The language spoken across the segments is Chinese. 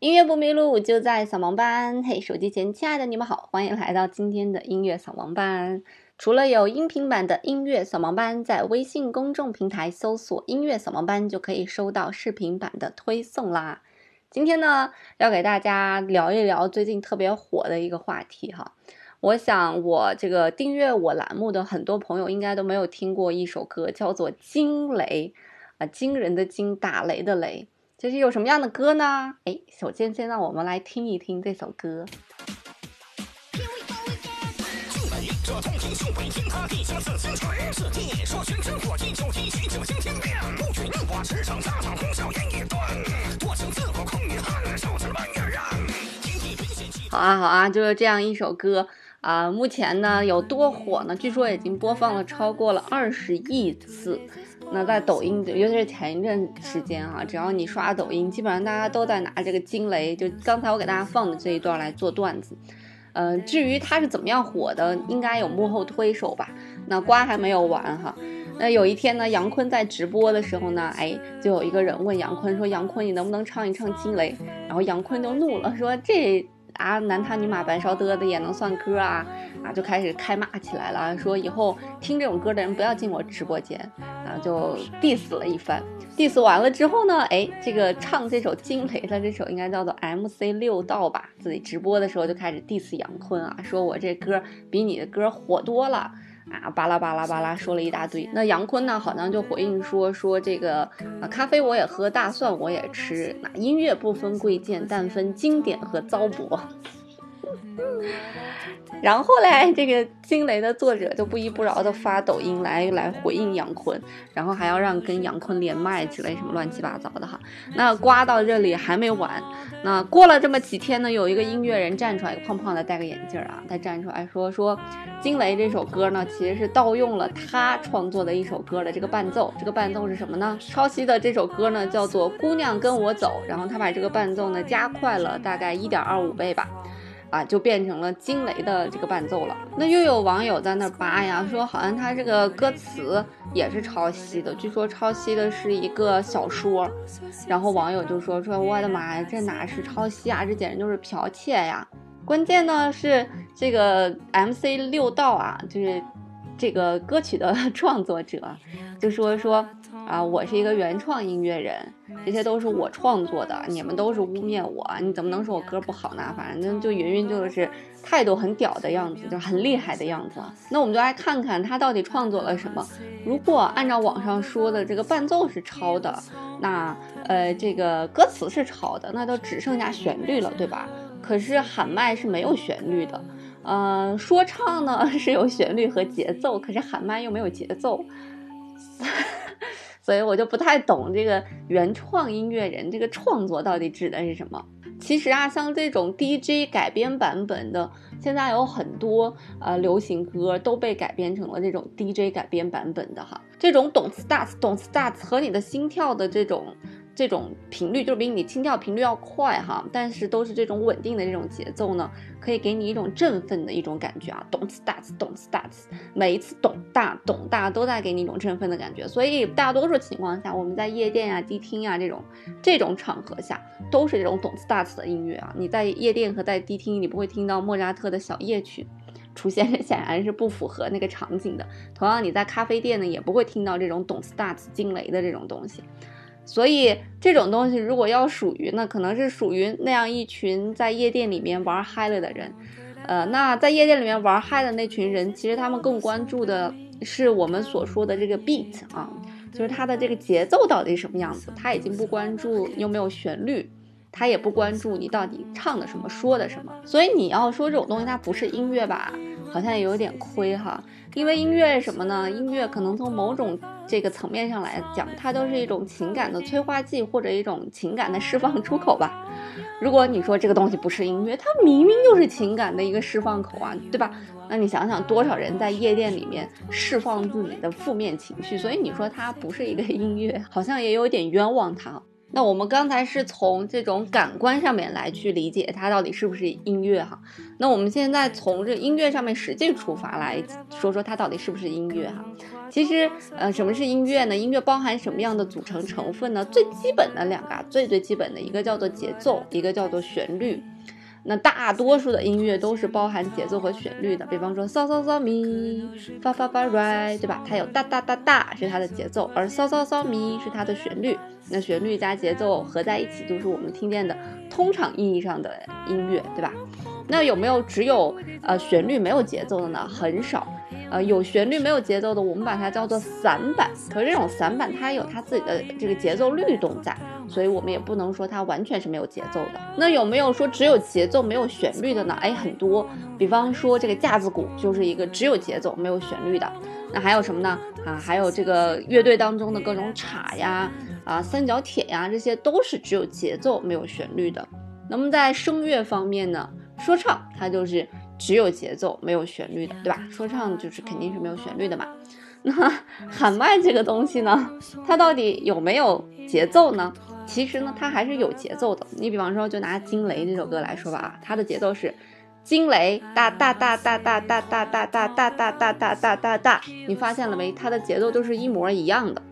音乐不迷路，就在扫盲班。嘿，手机前亲爱的你们好，欢迎来到今天的音乐扫盲班。除了有音频版的音乐扫盲班，在微信公众平台搜索“音乐扫盲班”就可以收到视频版的推送啦。今天呢，要给大家聊一聊最近特别火的一个话题哈。我想，我这个订阅我栏目的很多朋友应该都没有听过一首歌，叫做《惊雷》啊，惊人的惊，打雷的雷。这是有什么样的歌呢？哎，首先先让我们来听一听这首歌。好啊，好啊，就是这样一首歌啊。目前呢有多火呢？据说已经播放了超过了二十亿次。那在抖音，尤其是前一阵时间啊，只要你刷抖音，基本上大家都在拿这个惊雷，就刚才我给大家放的这一段来做段子。嗯，至于它是怎么样火的，应该有幕后推手吧。那瓜还没有完哈。那有一天呢，杨坤在直播的时候呢，哎，就有一个人问杨坤说：“杨坤，你能不能唱一唱惊雷？”然后杨坤就怒了，说：“这。”啊，男他女马白烧嘚的也能算歌啊？啊，就开始开骂起来了，说以后听这种歌的人不要进我直播间，啊，就 diss 了一番。diss 完了之后呢，哎，这个唱这首惊雷的这首应该叫做 MC 六道吧，自己直播的时候就开始 diss 杨坤啊，说我这歌比你的歌火多了。啊，巴拉巴拉巴拉说了一大堆。那杨坤呢，好像就回应说说这个，咖啡我也喝，大蒜我也吃。那音乐不分贵贱，但分经典和糟粕。然后嘞，这个惊雷的作者就不依不饶的发抖音来来回应杨坤，然后还要让跟杨坤连麦之类什么乱七八糟的哈。那刮到这里还没完，那过了这么几天呢，有一个音乐人站出来，胖胖的戴个眼镜啊，他站出来说说，惊雷这首歌呢，其实是盗用了他创作的一首歌的这个伴奏，这个伴奏是什么呢？抄袭的这首歌呢叫做《姑娘跟我走》，然后他把这个伴奏呢加快了大概一点二五倍吧。啊，就变成了惊雷的这个伴奏了。那又有网友在那扒呀，说好像他这个歌词也是抄袭的，据说抄袭的是一个小说。然后网友就说说，我的妈呀，这哪是抄袭啊，这简直就是剽窃呀！关键呢是这个 MC 六道啊，就是这个歌曲的创作者，就说说。啊，我是一个原创音乐人，这些都是我创作的，你们都是污蔑我，你怎么能说我歌不好呢？反正就云云就是态度很屌的样子，就很厉害的样子。那我们就来看看他到底创作了什么。如果按照网上说的这个伴奏是抄的，那呃这个歌词是抄的，那都只剩下旋律了，对吧？可是喊麦是没有旋律的，呃，说唱呢 是有旋律和节奏，可是喊麦又没有节奏。所以我就不太懂这个原创音乐人这个创作到底指的是什么。其实啊，像这种 DJ 改编版本的，现在有很多呃流行歌都被改编成了这种 DJ 改编版本的哈。这种懂 starts 懂 Start 和你的心跳的这种。这种频率就是比你心跳频率要快哈，但是都是这种稳定的这种节奏呢，可以给你一种振奋的一种感觉啊。咚次大次，咚次大次，每一次咚大咚大都在给你一种振奋的感觉。所以大多数情况下，我们在夜店呀、迪厅呀这种这种场合下，都是这种咚次大次的音乐啊。你在夜店和在迪厅，你不会听到莫扎特的小夜曲出现，这显然是不符合那个场景的。同样，你在咖啡店呢，也不会听到这种咚次大次惊雷的这种东西。所以这种东西如果要属于，那可能是属于那样一群在夜店里面玩嗨了的人，呃，那在夜店里面玩嗨的那群人，其实他们更关注的是我们所说的这个 beat 啊，就是它的这个节奏到底什么样子，他已经不关注你有没有旋律，他也不关注你到底唱的什么说的什么。所以你要说这种东西它不是音乐吧，好像也有点亏哈。因为音乐什么呢？音乐可能从某种这个层面上来讲，它都是一种情感的催化剂或者一种情感的释放出口吧。如果你说这个东西不是音乐，它明明就是情感的一个释放口啊，对吧？那你想想，多少人在夜店里面释放自己的负面情绪，所以你说它不是一个音乐，好像也有点冤枉它。那我们刚才是从这种感官上面来去理解它到底是不是音乐哈。那我们现在从这音乐上面实际出发来说说它到底是不是音乐哈。其实，呃，什么是音乐呢？音乐包含什么样的组成成分呢？最基本的两个，最最基本的一个叫做节奏，一个叫做旋律。那大多数的音乐都是包含节奏和旋律的，比方说嗦嗦嗦咪发发发来，对吧？它有哒哒哒哒是它的节奏，而嗦嗦嗦咪是它的旋律。那旋律加节奏合在一起，就是我们听见的通常意义上的音乐，对吧？那有没有只有呃旋律没有节奏的呢？很少。呃，有旋律没有节奏的，我们把它叫做散板。可是这种散板它有它自己的这个节奏律动在，所以我们也不能说它完全是没有节奏的。那有没有说只有节奏没有旋律的呢？哎，很多。比方说这个架子鼓就是一个只有节奏没有旋律的。那还有什么呢？啊，还有这个乐队当中的各种镲呀、啊三角铁呀，这些都是只有节奏没有旋律的。那么在声乐方面呢，说唱它就是。只有节奏没有旋律的，对吧？说唱就是肯定是没有旋律的嘛。那 喊麦这个东西呢，它到底有没有节奏呢？其实呢，它还是有节奏的。你比方说，就拿《惊雷》这首歌来说吧啊，它的节奏是惊雷哒哒哒哒哒哒哒哒哒哒哒哒哒哒哒哒。你发现了没？它的节奏都是一模一样的。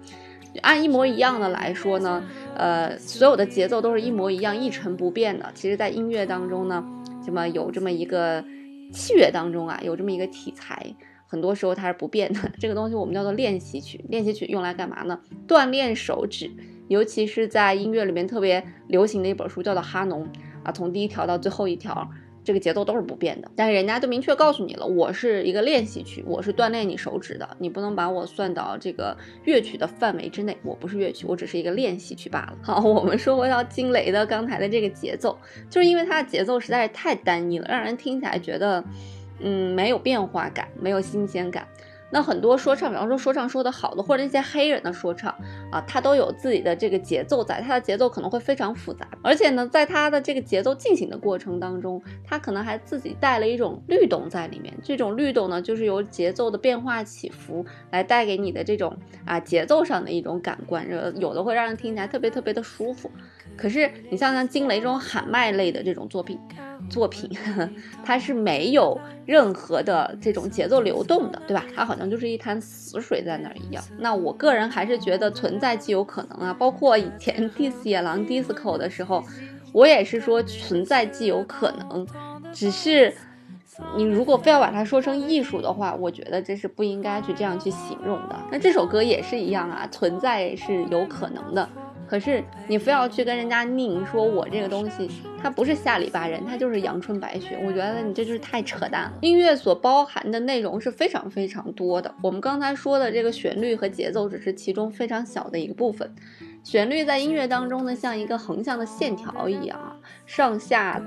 按一模一样的来说呢，呃，所有的节奏都是一模一样、一成不变的。其实，在音乐当中呢，什么有这么一个。器乐当中啊，有这么一个题材，很多时候它是不变的。这个东西我们叫做练习曲。练习曲用来干嘛呢？锻炼手指，尤其是在音乐里面特别流行的一本书叫做《哈农》啊，从第一条到最后一条。这个节奏都是不变的，但是人家都明确告诉你了，我是一个练习曲，我是锻炼你手指的，你不能把我算到这个乐曲的范围之内，我不是乐曲，我只是一个练习曲罢了。好，我们说回到惊雷的刚才的这个节奏，就是因为它的节奏实在是太单一了，让人听起来觉得，嗯，没有变化感，没有新鲜感。那很多说唱，比方说说唱说的好的，或者那些黑人的说唱啊，他都有自己的这个节奏在，他的节奏可能会非常复杂，而且呢，在他的这个节奏进行的过程当中，他可能还自己带了一种律动在里面。这种律动呢，就是由节奏的变化起伏来带给你的这种啊节奏上的一种感官，有的会让人听起来特别特别的舒服。可是你像像惊雷这种喊麦类的这种作品。作品，它是没有任何的这种节奏流动的，对吧？它好像就是一滩死水在那儿一样。那我个人还是觉得存在即有可能啊。包括以前 dis 野狼 Disco 的时候，我也是说存在即有可能。只是你如果非要把它说成艺术的话，我觉得这是不应该去这样去形容的。那这首歌也是一样啊，存在是有可能的。可是你非要去跟人家拧，说我这个东西它不是下里巴人，它就是阳春白雪。我觉得你这就是太扯淡了。音乐所包含的内容是非常非常多的。我们刚才说的这个旋律和节奏只是其中非常小的一个部分。旋律在音乐当中呢，像一个横向的线条一样，上下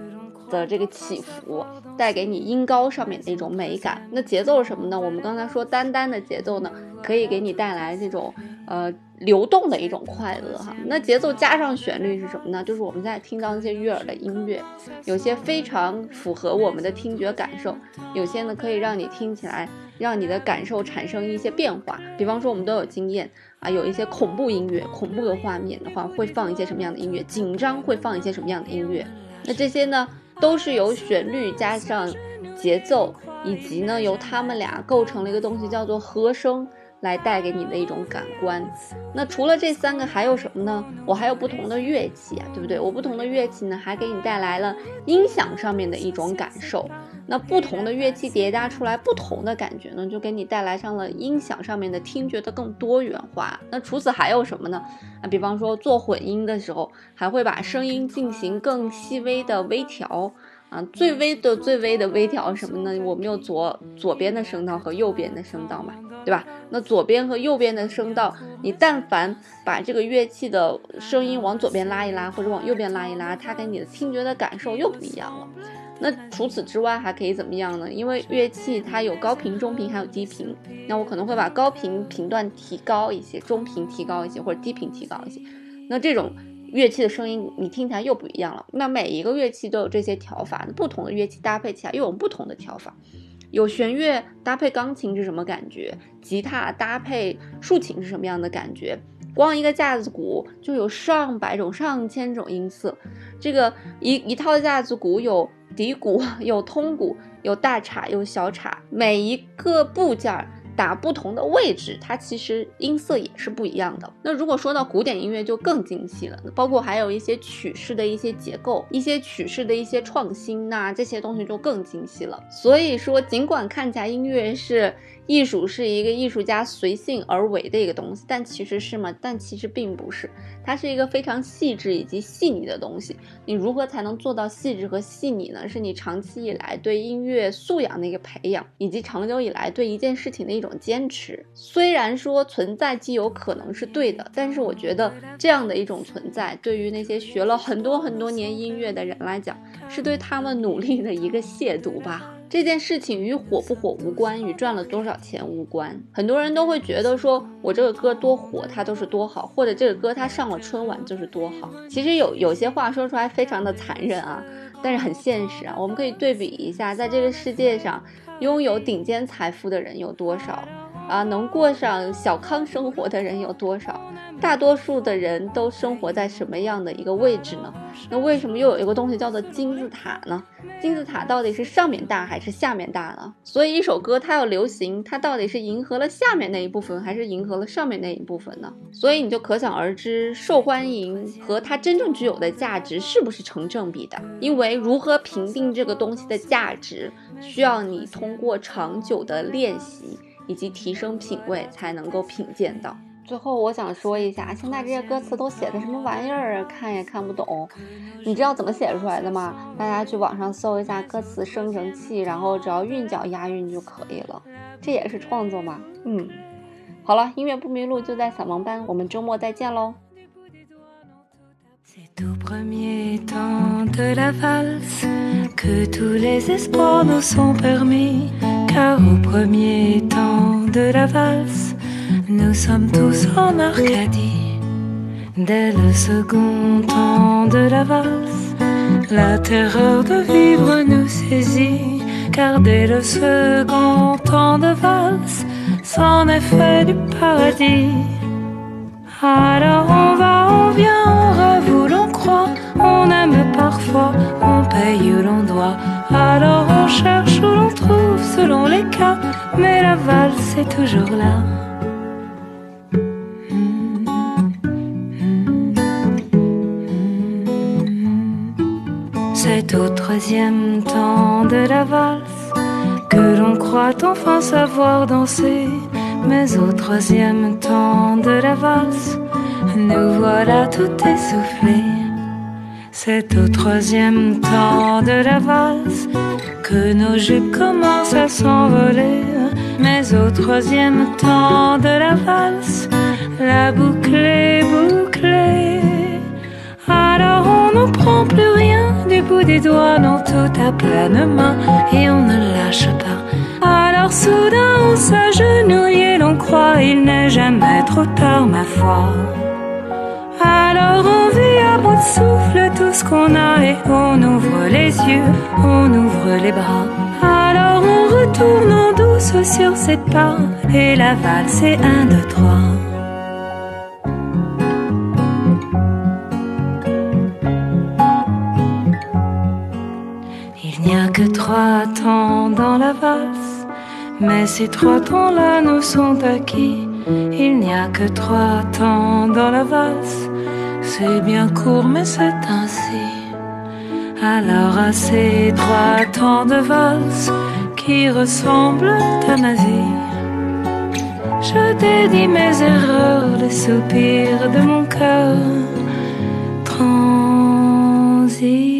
的这个起伏带给你音高上面的一种美感。那节奏是什么呢？我们刚才说单单的节奏呢，可以给你带来这种呃。流动的一种快乐哈，那节奏加上旋律是什么呢？就是我们在听到那些悦耳的音乐，有些非常符合我们的听觉感受，有些呢可以让你听起来，让你的感受产生一些变化。比方说我们都有经验啊，有一些恐怖音乐、恐怖的画面的话，会放一些什么样的音乐？紧张会放一些什么样的音乐？那这些呢，都是由旋律加上节奏，以及呢由他们俩构成了一个东西，叫做和声。来带给你的一种感官。那除了这三个，还有什么呢？我还有不同的乐器啊，对不对？我不同的乐器呢，还给你带来了音响上面的一种感受。那不同的乐器叠加出来不同的感觉呢，就给你带来上了音响上面的听觉的更多元化。那除此还有什么呢？啊，比方说做混音的时候，还会把声音进行更细微的微调。啊，最微的最微的微调什么呢？我们有左左边的声道和右边的声道嘛，对吧？那左边和右边的声道，你但凡把这个乐器的声音往左边拉一拉，或者往右边拉一拉，它给你的听觉的感受又不一样了。那除此之外还可以怎么样呢？因为乐器它有高频、中频还有低频，那我可能会把高频频段提高一些，中频提高一些，或者低频提高一些。那这种。乐器的声音你听起来又不一样了。那每一个乐器都有这些调法，不同的乐器搭配起来又有不同的调法。有弦乐搭配钢琴是什么感觉？吉他搭配竖琴是什么样的感觉？光一个架子鼓就有上百种、上千种音色。这个一一套架子鼓有底鼓、有通鼓、有大叉、有小叉，每一个部件。打不同的位置，它其实音色也是不一样的。那如果说到古典音乐，就更精细了，包括还有一些曲式的一些结构，一些曲式的一些创新呐，这些东西就更精细了。所以说，尽管看起来音乐是。艺术是一个艺术家随性而为的一个东西，但其实是吗？但其实并不是，它是一个非常细致以及细腻的东西。你如何才能做到细致和细腻呢？是你长期以来对音乐素养的一个培养，以及长久以来对一件事情的一种坚持。虽然说存在既有可能是对的，但是我觉得这样的一种存在，对于那些学了很多很多年音乐的人来讲，是对他们努力的一个亵渎吧。这件事情与火不火无关，与赚了多少钱无关。很多人都会觉得说，我这个歌多火，它都是多好，或者这个歌它上了春晚就是多好。其实有有些话说出来非常的残忍啊，但是很现实啊。我们可以对比一下，在这个世界上，拥有顶尖财富的人有多少？啊，能过上小康生活的人有多少？大多数的人都生活在什么样的一个位置呢？那为什么又有一个东西叫做金字塔呢？金字塔到底是上面大还是下面大呢？所以一首歌它要流行，它到底是迎合了下面那一部分，还是迎合了上面那一部分呢？所以你就可想而知，受欢迎和它真正具有的价值是不是成正比的？因为如何评定这个东西的价值，需要你通过长久的练习。以及提升品味才能够品鉴到。最后，我想说一下，现在这些歌词都写的什么玩意儿啊？看也看不懂。你知道怎么写出来的吗？大家去网上搜一下歌词生成器，然后只要韵脚押韵就可以了。这也是创作吗？嗯。好了，音乐不迷路就在小盲班，我们周末再见喽。De la valse, nous sommes tous en Arcadie. Dès le second temps de la valse, la terreur de vivre nous saisit, car dès le second temps de valse, c'en est fait du paradis. Alors on va, on vient, on rêve où l'on croit, on aime parfois, on paye où l'on doit. Alors on cherche où l'on trouve selon les cas, mais la toujours là. C'est au troisième temps de la valse que l'on croit enfin savoir danser. Mais au troisième temps de la valse, nous voilà tout essoufflés. C'est au troisième temps de la valse que nos jupes commencent à s'envoler. Mais au troisième temps de la valse, la boucle est bouclée. Alors on n'en prend plus rien du bout des doigts, non tout à pleine main et on ne lâche pas. Alors soudain on s'agenouille et l'on croit il n'est jamais trop tard ma foi. Alors on vit à bout de souffle tout ce qu'on a et on ouvre les yeux, on ouvre les bras. Alors on retourne sur cette pas et la valse est un, deux, trois. Il n'y a que trois temps dans la valse, mais ces trois temps-là nous sont acquis. Il n'y a que trois temps dans la valse c'est bien court, mais c'est ainsi. Alors à ces trois temps de valse qui ressemblent à ma vie, je dédie mes erreurs, les soupirs de mon cœur transi.